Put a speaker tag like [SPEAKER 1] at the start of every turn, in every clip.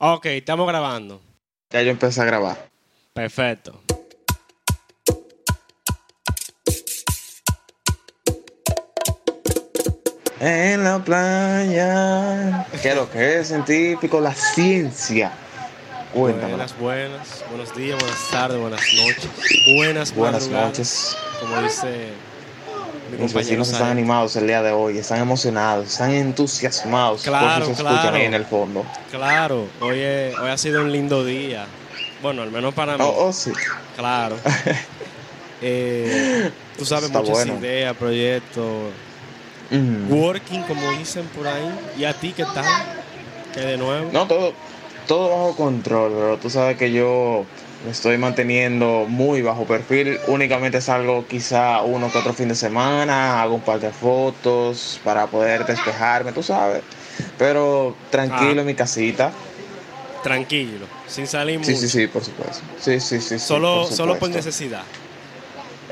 [SPEAKER 1] Ok, estamos grabando.
[SPEAKER 2] Ya yo empecé a grabar.
[SPEAKER 1] Perfecto.
[SPEAKER 2] En la playa. ¿Qué es lo que es científico? La ciencia. Cuéntame.
[SPEAKER 1] Buenas, buenas. Buenos días, buenas tardes, buenas noches. Buenas,
[SPEAKER 2] Buenas noches.
[SPEAKER 1] Como dice
[SPEAKER 2] Mis vecinos están animados el día de hoy, están emocionados, están entusiasmados.
[SPEAKER 1] Claro,
[SPEAKER 2] por eso se escuchan
[SPEAKER 1] claro.
[SPEAKER 2] ahí en el fondo.
[SPEAKER 1] Claro, hoy, es- hoy ha sido un lindo día. Bueno, al menos para mí.
[SPEAKER 2] Oh, oh, sí.
[SPEAKER 1] Claro. Eh, tú sabes,
[SPEAKER 2] Está
[SPEAKER 1] muchas
[SPEAKER 2] bueno.
[SPEAKER 1] ideas, proyectos.
[SPEAKER 2] Mm.
[SPEAKER 1] Working, como dicen por ahí. ¿Y a ti qué tal? ¿Qué de nuevo?
[SPEAKER 2] No, todo, todo bajo control, pero tú sabes que yo me estoy manteniendo muy bajo perfil. Únicamente salgo quizá uno que otro fin de semana, hago un par de fotos para poder despejarme, tú sabes. Pero tranquilo
[SPEAKER 1] Ah.
[SPEAKER 2] en mi casita.
[SPEAKER 1] Tranquilo, sin salir
[SPEAKER 2] Sí,
[SPEAKER 1] mucho.
[SPEAKER 2] sí, sí, por supuesto. Sí, sí, sí. sí,
[SPEAKER 1] Solo,
[SPEAKER 2] por
[SPEAKER 1] solo por necesidad.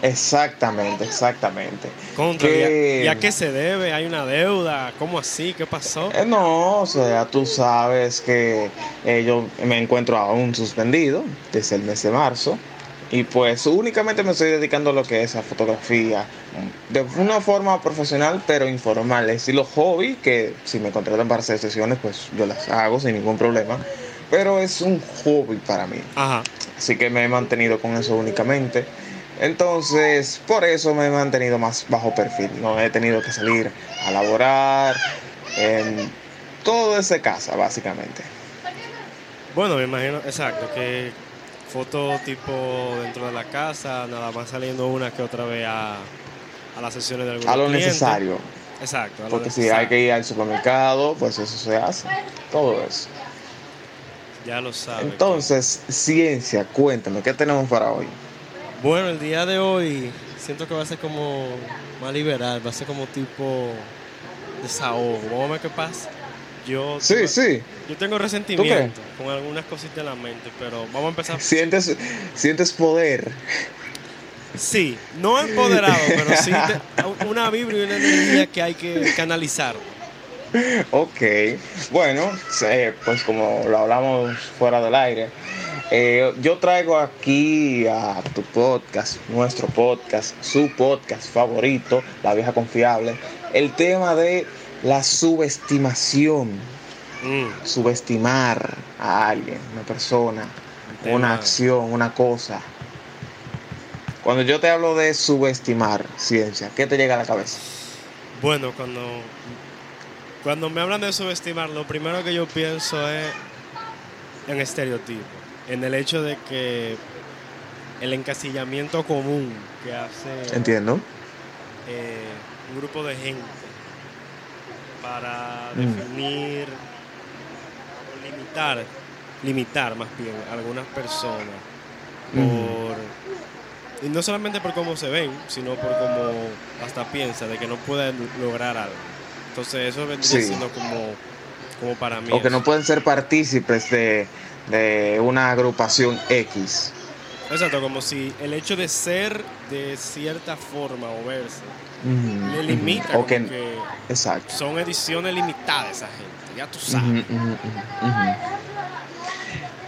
[SPEAKER 2] Exactamente, exactamente.
[SPEAKER 1] Contra,
[SPEAKER 2] Que-
[SPEAKER 1] ¿y a- ¿y a qué se debe? ¿Hay una deuda? ¿Cómo así? ¿Qué pasó?
[SPEAKER 2] Eh, no, o sea, tú sabes que eh, yo me encuentro aún suspendido desde el mes de marzo y pues únicamente me estoy dedicando a lo que es a fotografía de una forma profesional pero informal, estilo hobby, que si me contratan para hacer sesiones pues yo las hago sin ningún problema, pero es un hobby para mí,
[SPEAKER 1] Ajá.
[SPEAKER 2] así que me he mantenido con eso únicamente. Entonces, por eso me he mantenido más bajo perfil. No he tenido que salir a laborar en todo ese casa, básicamente.
[SPEAKER 1] Bueno, me imagino, exacto, que foto tipo dentro de la casa, nada más saliendo una que otra vez a, a las sesiones de algún
[SPEAKER 2] A lo necesario.
[SPEAKER 1] Exacto. a lo
[SPEAKER 2] Porque si hay que ir al supermercado, pues eso se hace. Todo eso.
[SPEAKER 1] Ya lo sabes.
[SPEAKER 2] Entonces, ciencia, cuéntame, ¿qué tenemos para hoy?
[SPEAKER 1] Bueno, el día de hoy siento que va a ser como más liberal, va a ser como tipo desahogo. Vamos a ver qué pasa. Yo
[SPEAKER 2] Sí,
[SPEAKER 1] tengo,
[SPEAKER 2] sí.
[SPEAKER 1] yo tengo resentimiento con algunas cositas en la mente, pero vamos a empezar.
[SPEAKER 2] Sientes, sientes poder.
[SPEAKER 1] Sí, no empoderado, pero sí te- una vibra y una energía que hay que canalizar.
[SPEAKER 2] Ok, bueno, pues como lo hablamos fuera del aire, eh, yo traigo aquí a tu podcast, nuestro podcast, su podcast favorito, La Vieja Confiable, el tema de la subestimación,
[SPEAKER 1] Mm,
[SPEAKER 2] subestimar a alguien, una persona,
[SPEAKER 1] tema-
[SPEAKER 2] una acción, una cosa. Cuando yo te hablo de subestimar ciencia, ¿qué te llega a la cabeza?
[SPEAKER 1] Bueno, cuando, cuando me hablan de subestimar, lo primero que yo pienso es en estereotipo, en el hecho de que el encasillamiento común que hace
[SPEAKER 2] Entiendo.
[SPEAKER 1] eh, un grupo de gente para
[SPEAKER 2] Mm.
[SPEAKER 1] definir o limitar, limitar más bien a algunas personas por y no solamente por cómo se ven, sino por cómo hasta piensa de que no pueden lograr algo. Entonces eso vendría
[SPEAKER 2] Sí.
[SPEAKER 1] siendo como, como para mí.
[SPEAKER 2] O que
[SPEAKER 1] eso.
[SPEAKER 2] no pueden ser partícipes de, de una agrupación X.
[SPEAKER 1] Exacto, como si el hecho de ser de cierta forma o verse le limita
[SPEAKER 2] que, exacto.
[SPEAKER 1] son ediciones limitadas esa gente, ya tú sabes.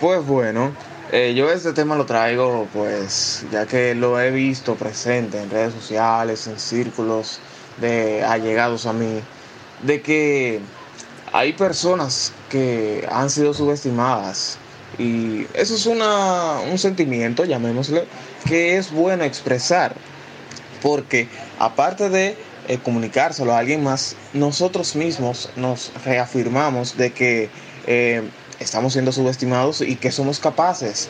[SPEAKER 2] Pues bueno, eh, yo este tema lo traigo pues ya que lo he visto presente en redes sociales, en círculos de allegados a mí, de que hay personas que han sido subestimadas y eso es una, un sentimiento, llamémosle, que es bueno expresar porque aparte de eh, comunicárselo a alguien más, nosotros mismos nos reafirmamos de que eh, estamos siendo subestimados y que somos capaces,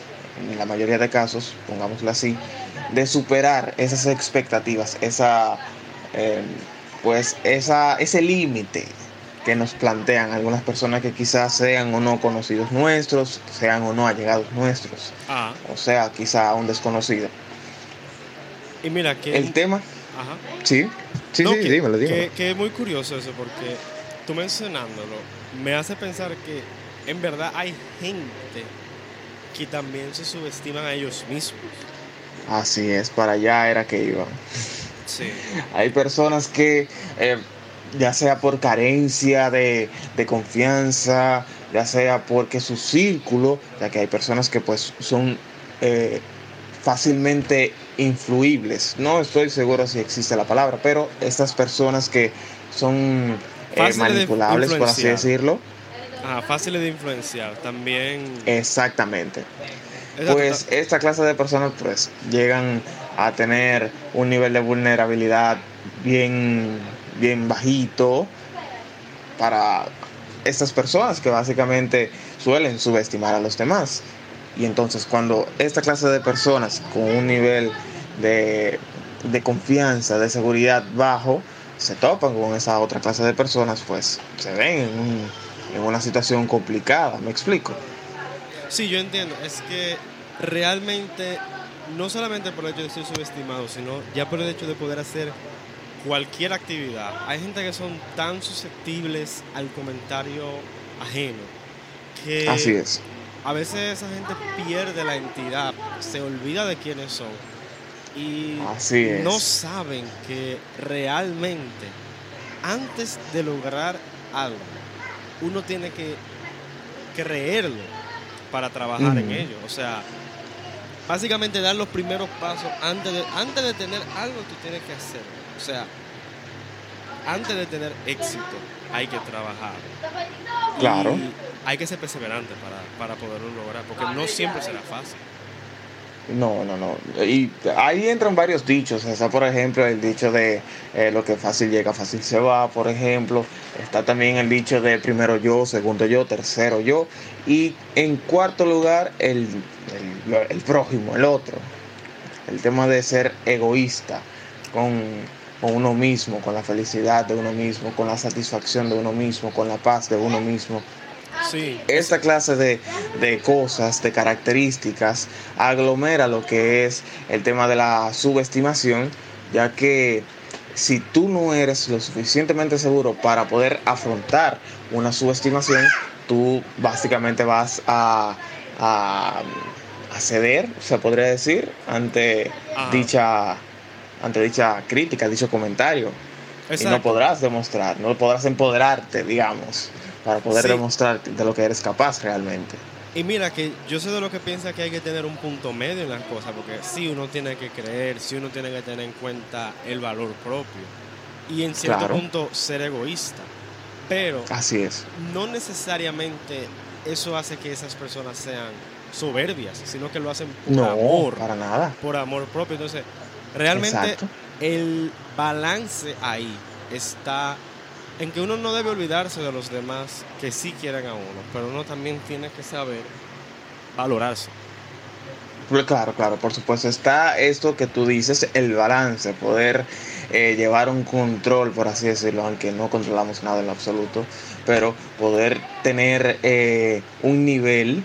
[SPEAKER 2] en la mayoría de casos, pongámoslo así, de superar esas expectativas, esa, eh, pues esa, ese límite que nos plantean algunas personas que quizás sean o no conocidos nuestros, sean o no allegados nuestros,
[SPEAKER 1] Ah,
[SPEAKER 2] o sea, quizá un desconocido.
[SPEAKER 1] y mira que
[SPEAKER 2] El tema,
[SPEAKER 1] ajá.
[SPEAKER 2] sí, sí,
[SPEAKER 1] No,
[SPEAKER 2] sí,
[SPEAKER 1] que,
[SPEAKER 2] dímelo, dímelo.
[SPEAKER 1] que- que es muy curioso eso porque tú mencionándolo me hace pensar que en verdad hay gente que también se subestiman a ellos mismos.
[SPEAKER 2] Así es, para allá era que iba.
[SPEAKER 1] Sí.
[SPEAKER 2] Hay personas que, eh, ya sea por carencia de, de confianza, ya sea porque su círculo, ya que hay personas que pues son eh, fácilmente influibles. No estoy seguro si existe la palabra, pero estas personas que son eh, manipulables, por así decirlo.
[SPEAKER 1] Ah, fáciles de influenciar, también.
[SPEAKER 2] Exactamente. Pues esta clase de personas pues llegan a tener un nivel de vulnerabilidad bien, bien bajito para estas personas que básicamente suelen subestimar a los demás. Y entonces cuando esta clase de personas con un nivel de, de confianza, de seguridad bajo, se topan con esa otra clase de personas, pues se ven en, en una situación complicada, ¿me explico?
[SPEAKER 1] Sí, yo entiendo, es que realmente no solamente por el hecho de ser subestimado, sino ya por el hecho de poder hacer cualquier actividad. Hay gente que son tan susceptibles al comentario ajeno que
[SPEAKER 2] Así es
[SPEAKER 1] a veces esa gente pierde la entidad, se olvida de quiénes son y no saben que realmente antes de lograr algo, uno tiene que creerlo para trabajar en ello. O sea, básicamente dar los primeros pasos antes de, antes de tener algo, tú tienes que hacer. O sea, antes de tener éxito, hay que trabajar.
[SPEAKER 2] Claro
[SPEAKER 1] hay que ser perseverante para, poderlo lograr, porque no siempre será fácil.
[SPEAKER 2] No, no, no. Y ahí entran varios dichos. Está, por ejemplo, el dicho de eh, lo que fácil llega, fácil se va, por ejemplo. Está también el dicho de primero yo, segundo yo, tercero yo. Y en cuarto lugar, el, el, prójimo, el otro. El tema de ser egoísta con, con uno mismo, con la felicidad de uno mismo, con la satisfacción de uno mismo, con la paz de uno mismo. Esta clase de, de, cosas, de características, aglomera lo que es el tema de la subestimación, ya que si tú no eres lo suficientemente seguro para poder afrontar una subestimación, tú básicamente vas a, a, ceder, se podría decir, ante dicha ante dicha crítica, dicho comentario. Y no podrás demostrar, no podrás empoderarte, digamos para poder demostrar de lo que eres capaz realmente.
[SPEAKER 1] Y mira que yo sé de lo que piensa que hay que tener un punto medio en las cosas, porque sí uno tiene que creer, sí uno tiene que tener en cuenta el valor propio y en cierto punto ser egoísta. Pero
[SPEAKER 2] así es.
[SPEAKER 1] No necesariamente eso hace que esas personas sean soberbias, sino que lo hacen por
[SPEAKER 2] no,
[SPEAKER 1] amor,
[SPEAKER 2] para nada,
[SPEAKER 1] por amor propio. Entonces, realmente el balance ahí está en que uno no debe olvidarse de los demás que sí quieren a uno, pero uno también tiene que saber valorarse.
[SPEAKER 2] Pues claro, claro, por supuesto. Está esto que tú dices, el balance, poder eh, llevar un control, por así decirlo, aunque no controlamos nada en lo absoluto, pero poder tener eh, un nivel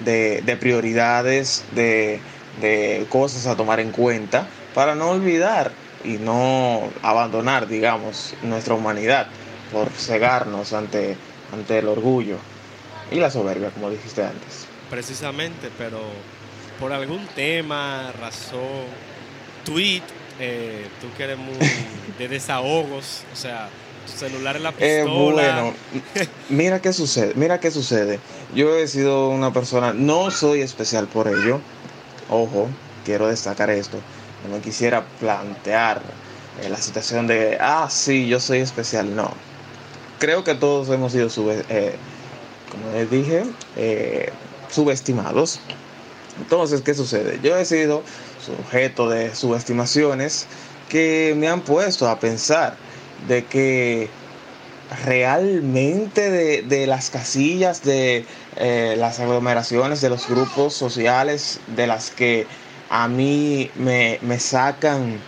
[SPEAKER 2] de, de prioridades, de, de cosas a tomar en cuenta, para no olvidar y no abandonar, digamos, nuestra humanidad por cegarnos ante, ante el orgullo y la soberbia, como dijiste antes.
[SPEAKER 1] Precisamente, pero por algún tema, razón, tweet, eh, tú que eres muy de desahogos, o sea, tu celular en la eh, pistola. bueno,
[SPEAKER 2] mira qué sucede, mira qué sucede. Yo he sido una persona, no soy especial por ello, ojo, quiero destacar esto no me quisiera plantear eh, la situación de, ah, sí, yo soy especial. No. Creo que todos hemos sido, eh, como les dije, eh, subestimados. Entonces, ¿qué sucede? Yo he sido sujeto de subestimaciones que me han puesto a pensar de que realmente de, de las casillas, de las aglomeraciones, de los grupos sociales de las que a mí me, sacan,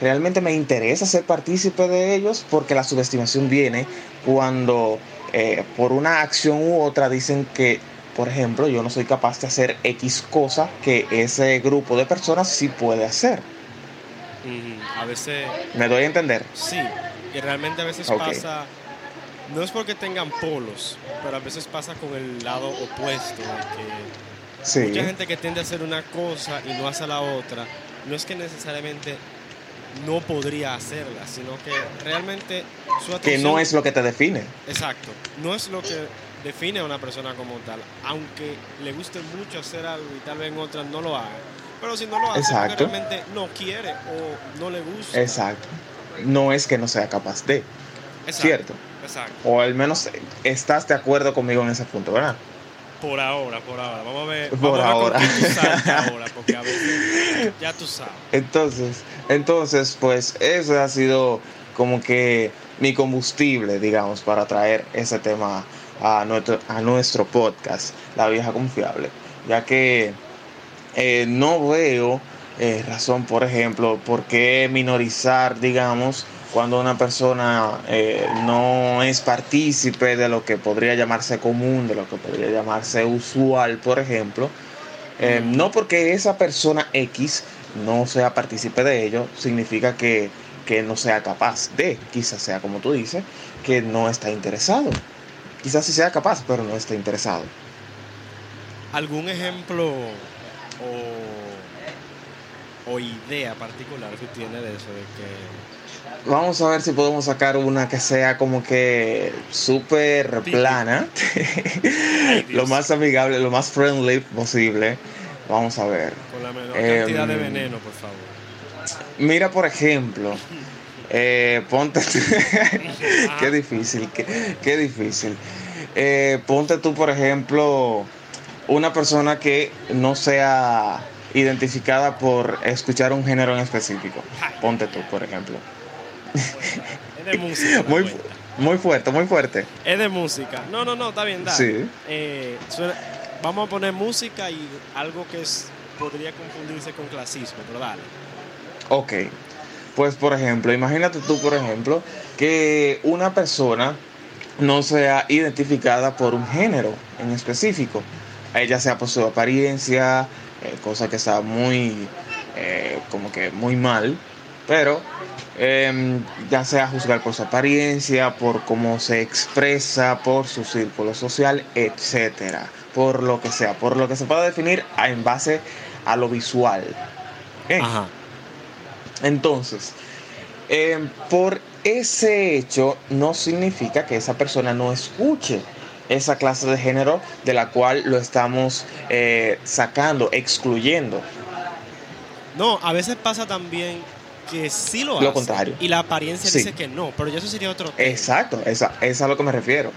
[SPEAKER 2] realmente me interesa ser partícipe de ellos porque la subestimación viene cuando eh, por una acción u otra dicen que, por ejemplo, yo no soy capaz de hacer X cosa que ese grupo de personas sí puede hacer.
[SPEAKER 1] a veces...
[SPEAKER 2] ¿Me doy a entender?
[SPEAKER 1] Sí, y realmente a veces pasa, no es porque tengan polos, pero a veces pasa con el lado opuesto, que Mucha gente que tiende a hacer una cosa y no hace la otra, no es que necesariamente no podría hacerla, sino que realmente
[SPEAKER 2] su Que no es lo que te define.
[SPEAKER 1] Exacto, no es lo que define a una persona como tal. Aunque le guste mucho hacer algo y tal vez en otras no lo haga. Pero si no lo hace
[SPEAKER 2] Exacto.
[SPEAKER 1] realmente no quiere o no le gusta.
[SPEAKER 2] Exacto. No es que no sea capaz de,
[SPEAKER 1] Exacto,
[SPEAKER 2] ¿cierto?
[SPEAKER 1] Exacto.
[SPEAKER 2] O al menos estás de acuerdo conmigo en ese punto, ¿verdad?
[SPEAKER 1] Por ahora, por ahora. Vamos a ver.
[SPEAKER 2] Por
[SPEAKER 1] vamos a ver
[SPEAKER 2] ahora.
[SPEAKER 1] saltas ahora, porque a veces ya tú sabes.
[SPEAKER 2] Entonces, entonces, pues eso ha sido como que mi combustible, digamos, para traer ese tema a nuestro, a nuestro podcast, La Vieja Confiable, ya que eh, no veo eh, razón, por ejemplo, por qué minorizar, digamos, cuando una persona eh, no es partícipe de lo que podría llamarse común, de lo que podría llamarse usual, por ejemplo, eh, no porque esa persona X no sea partícipe de ello, significa que, que no sea capaz de, quizás sea como tú dices, que no está interesado. Quizás sí sea capaz, pero no está interesado.
[SPEAKER 1] ¿Algún ejemplo o, o idea particular que tiene de eso? De que
[SPEAKER 2] Vamos a ver si podemos sacar una que sea como que súper plana,
[SPEAKER 1] Ay,
[SPEAKER 2] lo más amigable, lo más friendly posible. Vamos a ver.
[SPEAKER 1] con la menor
[SPEAKER 2] Em,
[SPEAKER 1] cantidad de veneno, por favor.
[SPEAKER 2] Mira, por ejemplo, eh, ponte. Qué difícil, qué, qué difícil. Eh, ponte tú, por ejemplo, una persona que no sea identificada por escuchar un género en específico. Ponte tú, por ejemplo.
[SPEAKER 1] Es de música.
[SPEAKER 2] Muy,
[SPEAKER 1] cuenta.
[SPEAKER 2] muy fuerte, muy fuerte.
[SPEAKER 1] Es de música. No, no, no, está bien, dale.
[SPEAKER 2] Sí.
[SPEAKER 1] Eh, suena- vamos a poner música y algo que es, podría confundirse con clasismo, pero dale.
[SPEAKER 2] Ok. Pues, por ejemplo, imagínate tú, por ejemplo, que una persona no sea identificada por un género en específico. Ella sea por su apariencia, eh, cosa que está muy, eh, como que muy mal, pero em, ya sea juzgar por su apariencia, por cómo se expresa, por su círculo social, etcétera, por lo que sea, por lo que se pueda definir a- en base a lo visual. ¿Ok?
[SPEAKER 1] Ajá.
[SPEAKER 2] Entonces, eh, por ese hecho no significa que esa persona no escuche esa clase de género de la cual lo estamos eh, sacando, excluyendo.
[SPEAKER 1] No, a veces pasa también que sí lo hace.
[SPEAKER 2] Lo contrario.
[SPEAKER 1] Y la apariencia
[SPEAKER 2] Sí.
[SPEAKER 1] dice que no, pero ya eso sería otro tema.
[SPEAKER 2] Exacto, esa, esa es a lo que me refiero.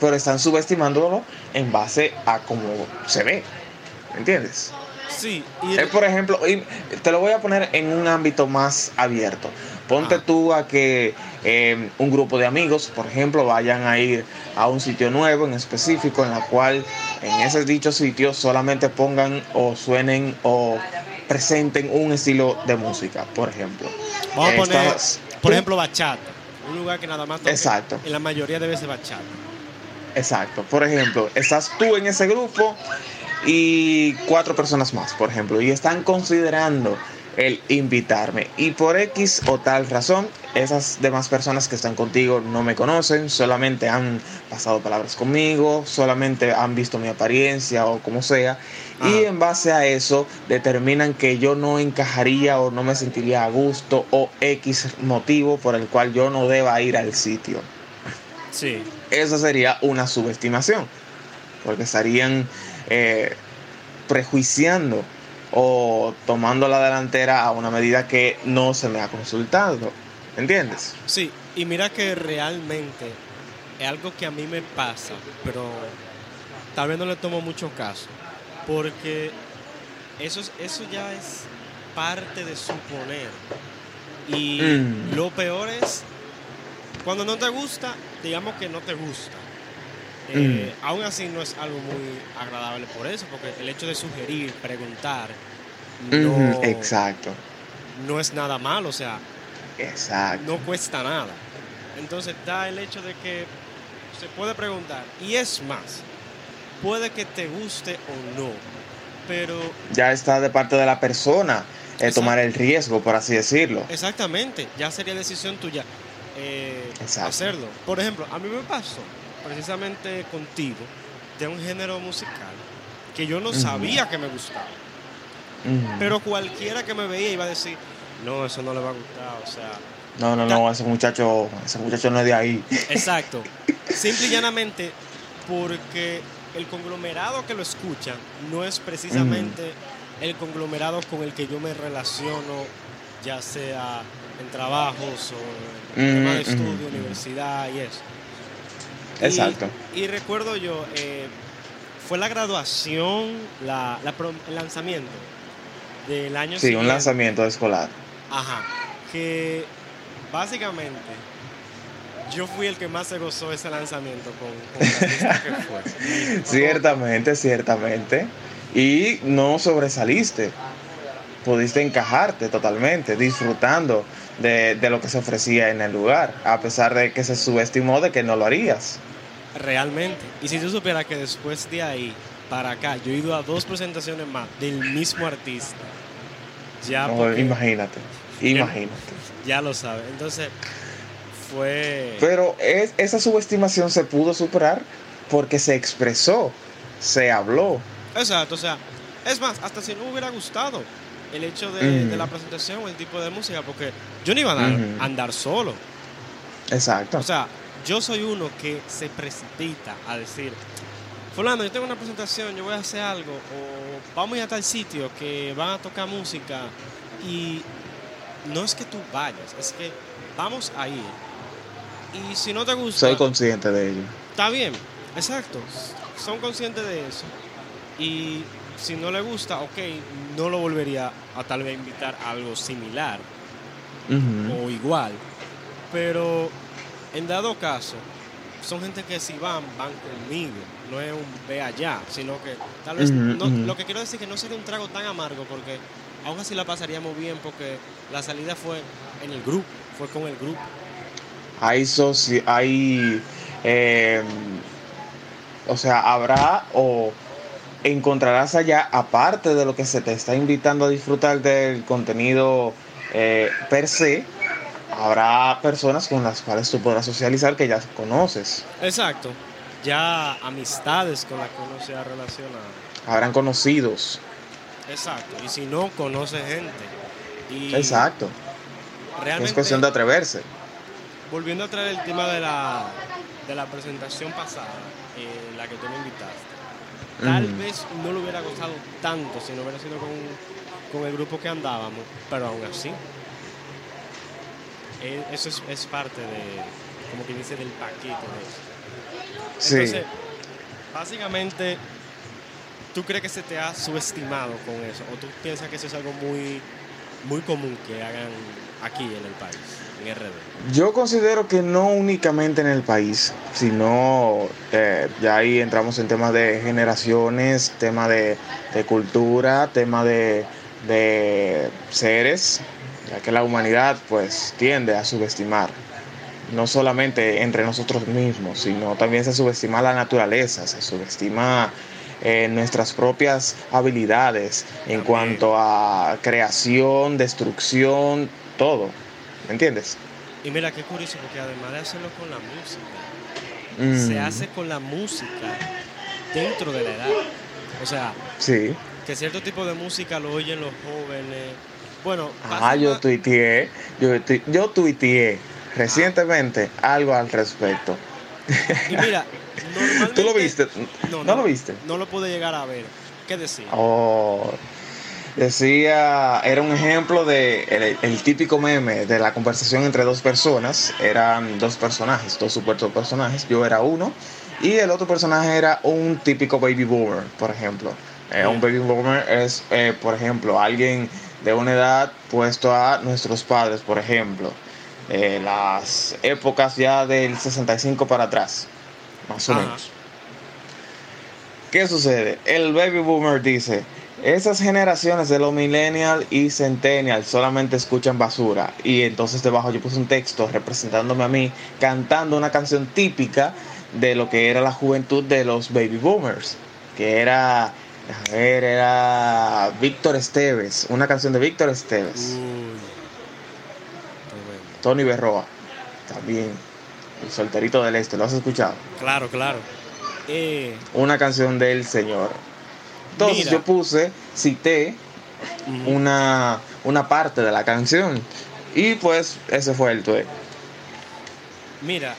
[SPEAKER 2] Pero están subestimándolo en base a cómo se ve. ¿Entiendes?
[SPEAKER 1] Sí, y
[SPEAKER 2] Es por ejemplo, te lo voy a poner en un ámbito más abierto. Ponte
[SPEAKER 1] Ah.
[SPEAKER 2] tú a que eh, un grupo de amigos, por ejemplo, vayan a ir a un sitio nuevo en específico, en la cual en ese dicho sitio solamente pongan o suenen o presenten un estilo de música, por ejemplo.
[SPEAKER 1] vamos a poner, por ejemplo, bachata. Un lugar que nada más
[SPEAKER 2] Exacto.
[SPEAKER 1] En la mayoría debe ser bachata.
[SPEAKER 2] Exacto. Por ejemplo, estás tú en ese grupo y cuatro personas más, por ejemplo, y están considerando el invitarme. Y por X o tal razón, esas demás personas que están contigo no me conocen, solamente han pasado palabras conmigo, solamente han visto mi apariencia o como sea. Y en base a eso determinan que yo no encajaría o no me sentiría a gusto o X motivo por el cual yo no deba ir al sitio
[SPEAKER 1] Sí.
[SPEAKER 2] eso sería una subestimación, porque estarían eh, prejuiciando o tomando la delantera a una medida que no se me ha consultado. ¿Entiendes?
[SPEAKER 1] Sí, y mira que realmente es algo que a mí me pasa, pero tal vez no le tomo mucho caso, porque eso, es- eso ya es parte de suponer. Y
[SPEAKER 2] Mm.
[SPEAKER 1] lo peor es, cuando no te gusta, digamos que no te gusta. Eh, Aún así no es algo muy agradable por eso, porque el hecho de sugerir, preguntar, no,
[SPEAKER 2] Exacto,
[SPEAKER 1] no es nada malo, o sea,
[SPEAKER 2] exacto.
[SPEAKER 1] no cuesta nada. Entonces está el hecho de que se puede preguntar, y es más, puede que te guste o no, pero
[SPEAKER 2] Ya está de parte de la persona eh, tomar el riesgo, por así decirlo.
[SPEAKER 1] exactamente, ya sería decisión tuya eh, hacerlo. Por ejemplo, a mí me pasó precisamente contigo de un género musical que yo no sabía que me gustaba, pero cualquiera que me veía iba a decir, no, eso no le va a gustar, o sea,
[SPEAKER 2] no, no, no, ese muchacho, ese muchacho no es de ahí.
[SPEAKER 1] Exacto. Simple y llanamente porque el conglomerado que lo escucha no es precisamente el conglomerado con el que yo me relaciono, ya sea en trabajos o en tema de estudio, universidad y eso.
[SPEAKER 2] Exacto.
[SPEAKER 1] Y, recuerdo yo, eh, fue la graduación, la, el lanzamiento del año
[SPEAKER 2] Sí, un lanzamiento escolar.
[SPEAKER 1] Ajá. Que básicamente yo fui el que más se gozó ese lanzamiento con, con la que fue.
[SPEAKER 2] ciertamente, ciertamente. Y no sobresaliste. Pudiste encajarte totalmente, disfrutando de, de, lo que se ofrecía en el lugar, a pesar de que se subestimó de que no lo harías.
[SPEAKER 1] Realmente. Y si tú supieras que después de ahí para acá, yo he ido a dos presentaciones más del mismo artista.
[SPEAKER 2] Ya imagínate, imagínate.
[SPEAKER 1] Ya, lo sabes. Entonces, fue...
[SPEAKER 2] Pero es, esa subestimación se pudo superar porque se expresó, se habló.
[SPEAKER 1] Exacto, o sea, es más, hasta si no hubiera gustado el hecho de, la presentación o el tipo de música, porque yo no iba a andar solo.
[SPEAKER 2] Exacto.
[SPEAKER 1] O sea, yo soy uno que se precipita a decir, fulano, yo tengo una presentación, yo voy a hacer algo, o vamos a ir a tal sitio que van a tocar música y no es que tú vayas, es que vamos a ir. Y si no te gusta...
[SPEAKER 2] Soy consciente de ello.
[SPEAKER 1] Está bien, exacto, son conscientes de eso. Y si no le gusta, ok, no lo volvería a tal vez invitar a algo similar o igual. Pero en dado caso, son gente que si van, van conmigo. No es un ve allá, sino que tal vez. Lo que quiero decir es que no sería un trago tan amargo porque aún así la pasaríamos bien porque la salida fue en el grupo, fue con el grupo.
[SPEAKER 2] Hay, soci hay em, o sea, habrá o encontrarás allá, aparte de lo que se te está invitando a disfrutar del contenido eh, per se, habrá personas con las cuales tú podrás socializar que ya conoces.
[SPEAKER 1] Exacto. Ya amistades con las que uno se ha relacionado.
[SPEAKER 2] Habrán conocidos.
[SPEAKER 1] Exacto. Y si no, conoce gente. Y
[SPEAKER 2] Exacto. Realmente, es cuestión de atreverse.
[SPEAKER 1] Volviendo a traer el tema de la, de la presentación pasada, en la que tú me invitaste. Tal vez no lo hubiera gozado tanto si no hubiera sido con, con el grupo que andábamos, pero aún así eh, eso es, parte de, como que dice, del paquete de eso. Entonces, básicamente, ¿tú crees que se te ha subestimado con eso? ¿O tú piensas que eso es algo muy, muy común que hagan aquí en el país, en RD?
[SPEAKER 2] Yo considero que no únicamente en el país, sino eh, ya ahí entramos en temas de generaciones, tema de, cultura, tema de, de seres ya que la humanidad pues tiende a subestimar, no solamente entre nosotros mismos, sino también se subestima la naturaleza, se subestima eh, nuestras propias habilidades en cuanto a creación, destrucción, todo, ¿me entiendes?
[SPEAKER 1] Y mira qué curioso, porque además de hacerlo con la música, se mm. hace con la música dentro de la edad. O sea,
[SPEAKER 2] sí.
[SPEAKER 1] que cierto tipo de música lo oyen los jóvenes, bueno,
[SPEAKER 2] ah, yo tuiteé, yo, yo tuiteé recientemente algo al respecto.
[SPEAKER 1] Y mira,
[SPEAKER 2] ¿Tú lo viste? No, lo viste?
[SPEAKER 1] No lo pude llegar a ver. ¿Qué decía?
[SPEAKER 2] Oh, decía, era un ejemplo de el, típico meme de la conversación entre dos personas. Eran dos personajes, dos supuestos personajes. Yo era uno y el otro personaje era un típico baby boomer, por ejemplo. Eh, un baby boomer es, eh, por ejemplo, alguien de una edad puesto a nuestros padres, por ejemplo, eh, las épocas ya del 65 para atrás, más o menos. ¿Qué sucede? El baby boomer dice, esas generaciones de los millennials y centennials solamente escuchan basura. Y entonces debajo yo puse un texto representándome a mí cantando una canción típica de lo que era la juventud de los baby boomers, que era a ver, era Víctor Esteves, una canción de Víctor Esteves. Tony Berroa, también. El solterito del este, ¿lo has escuchado?
[SPEAKER 1] Claro, claro.
[SPEAKER 2] Eh, una canción del señor. Entonces yo puse, cité una, una parte de la canción. Y pues ese fue el tuit.
[SPEAKER 1] Mira,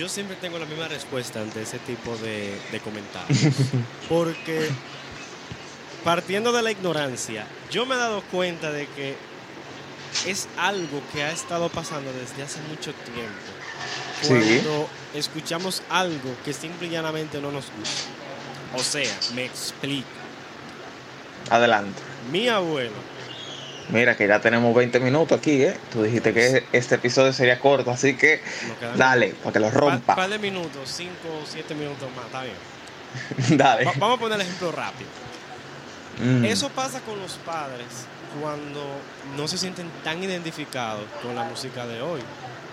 [SPEAKER 1] yo siempre tengo la misma respuesta ante ese tipo de, de comentarios. Porque partiendo de la ignorancia, yo me he dado cuenta de que es algo que ha estado pasando desde hace mucho tiempo. Cuando escuchamos algo que simple y llanamente no nos gusta. O sea, me explico.
[SPEAKER 2] Adelante.
[SPEAKER 1] Mi abuelo.
[SPEAKER 2] Mira que ya tenemos 20 minutos aquí, ¿eh? Tú dijiste que este episodio sería corto, así que dale, para que lo rompa.
[SPEAKER 1] Un par de minutos, 5 o 7 minutos más, está
[SPEAKER 2] bien. dale.
[SPEAKER 1] vamos a poner el ejemplo rápido. Mm. Eso pasa con los padres cuando no se sienten tan identificados con la música de hoy.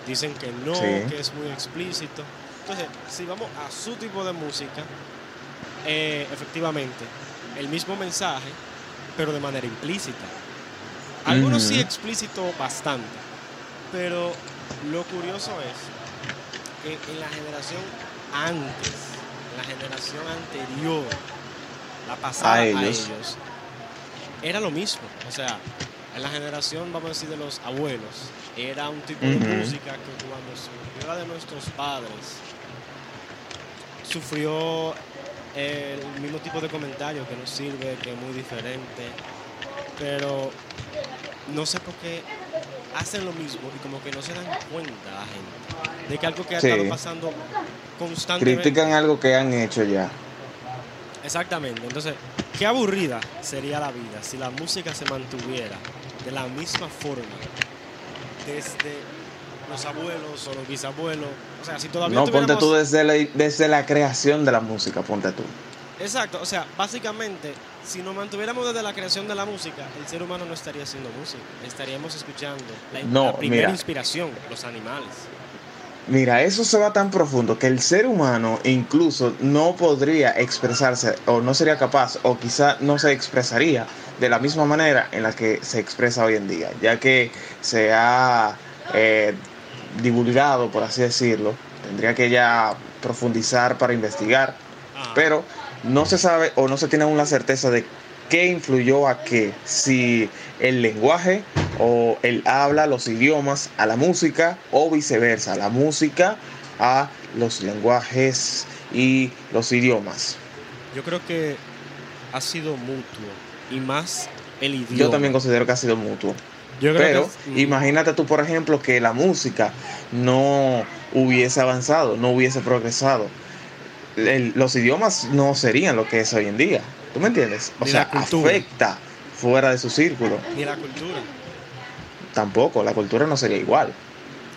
[SPEAKER 1] Dicen que no, que es muy explícito. Entonces, si vamos a su tipo de música, eh, efectivamente, el mismo mensaje, pero de manera implícita. Algunos sí explícito bastante, pero lo curioso es que en la generación antes, en la generación anterior, la pasada a ellos. era lo mismo. O sea, en la generación, vamos a decir, de los abuelos, era un tipo de música que cuando surgió la de nuestros padres, sufrió el mismo tipo de comentario que no sirve, que es muy diferente, pero no sé por qué hacen lo mismo y como que no se dan cuenta la gente de que algo que ha estado pasando constantemente.
[SPEAKER 2] Critican algo que han hecho ya.
[SPEAKER 1] Exactamente. Entonces, qué aburrida sería la vida si la música se mantuviera de la misma forma desde los abuelos o los bisabuelos. O sea, si todavía
[SPEAKER 2] No, ponte tú desde la, desde la creación de la música, ponte tú.
[SPEAKER 1] Exacto, o sea, básicamente, si nos mantuviéramos desde la creación de la música, el ser humano no estaría haciendo música, estaríamos escuchando la, primera inspiración, los animales.
[SPEAKER 2] Mira, eso se va tan profundo que el ser humano incluso no podría expresarse o no sería capaz o quizá no se expresaría de la misma manera en la que se expresa hoy en día, ya que se ha eh, divulgado, por así decirlo, tendría que ya profundizar para investigar, ah. pero no se sabe o no se tiene aún la certeza de qué influyó a qué, si el lenguaje o el habla, los idiomas a la música o viceversa, la música a los lenguajes y los idiomas.
[SPEAKER 1] Yo creo que ha sido mutuo y más el idioma.
[SPEAKER 2] Yo también considero que ha sido mutuo. Pero imagínate tú, por ejemplo, que la música no hubiese avanzado, no hubiese progresado. Los idiomas no serían lo que es hoy en día. ¿Tú me entiendes? O sea, afecta fuera de su círculo.
[SPEAKER 1] Ni la cultura.
[SPEAKER 2] Tampoco, la cultura no sería igual.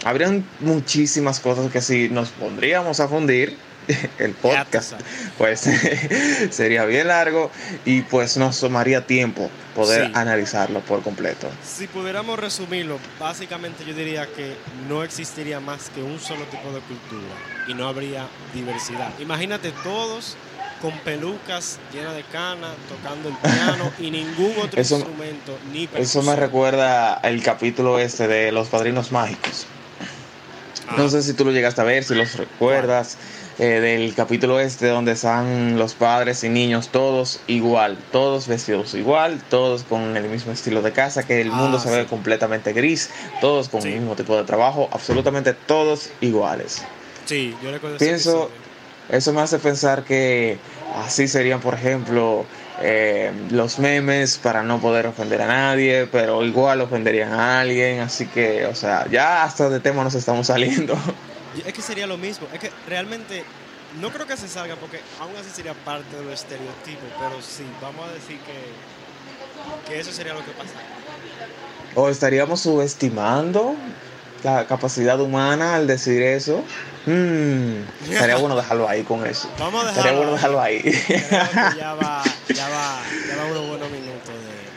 [SPEAKER 2] Habrían muchísimas cosas que si nos pondríamos a fundir, el podcast, pues sería bien largo y pues nos tomaría tiempo poder analizarlo por completo.
[SPEAKER 1] Si pudiéramos resumirlo, básicamente yo diría que no existiría más que un solo tipo de cultura y no habría diversidad. Imagínate todos con pelucas llenas de cana, tocando el piano y ningún otro instrumento ni
[SPEAKER 2] Eso me recuerda el capítulo este de Los Padrinos Mágicos. No ah. sé si tú lo llegaste a ver, si los recuerdas. Eh, del capítulo este donde están los padres y niños todos igual, todos vestidos igual, todos con el mismo estilo de casa, que el mundo ah, se ve completamente gris, todos con el mismo tipo de trabajo, absolutamente todos iguales.
[SPEAKER 1] Sí, yo recuerdo
[SPEAKER 2] Pienso, eso me hace pensar que así serían, por ejemplo, eh, los memes para no poder ofender a nadie, pero igual ofenderían a alguien, así que, o sea, ya hasta de tema nos estamos saliendo.
[SPEAKER 1] Es que sería lo mismo. Es que realmente no creo que se salga porque aún así sería parte de los estereotipos, pero sí, vamos a decir que, que eso sería lo que pasa.
[SPEAKER 2] O estaríamos subestimando la capacidad humana al decir eso. Hmm, estaría bueno dejarlo ahí con eso.
[SPEAKER 1] Vamos a dejarlo
[SPEAKER 2] Estaría bueno dejarlo ahí.
[SPEAKER 1] ya va, ya va, ya va unos buenos minutos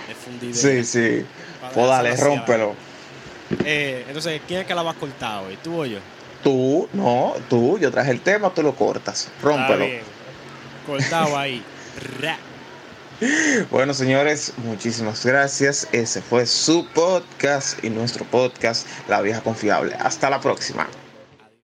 [SPEAKER 1] de, fundir.
[SPEAKER 2] Sí, sí. Pues dale, rómpelo.
[SPEAKER 1] Eh, entonces, ¿quién es que la va a cortar hoy? ¿Tú o yo?
[SPEAKER 2] Tú, no, tú, yo traje el tema, tú lo cortas. Rómpelo.
[SPEAKER 1] Cortado ahí.
[SPEAKER 2] bueno, señores, muchísimas gracias. Ese fue su podcast y nuestro podcast, La Vieja Confiable. Hasta la próxima.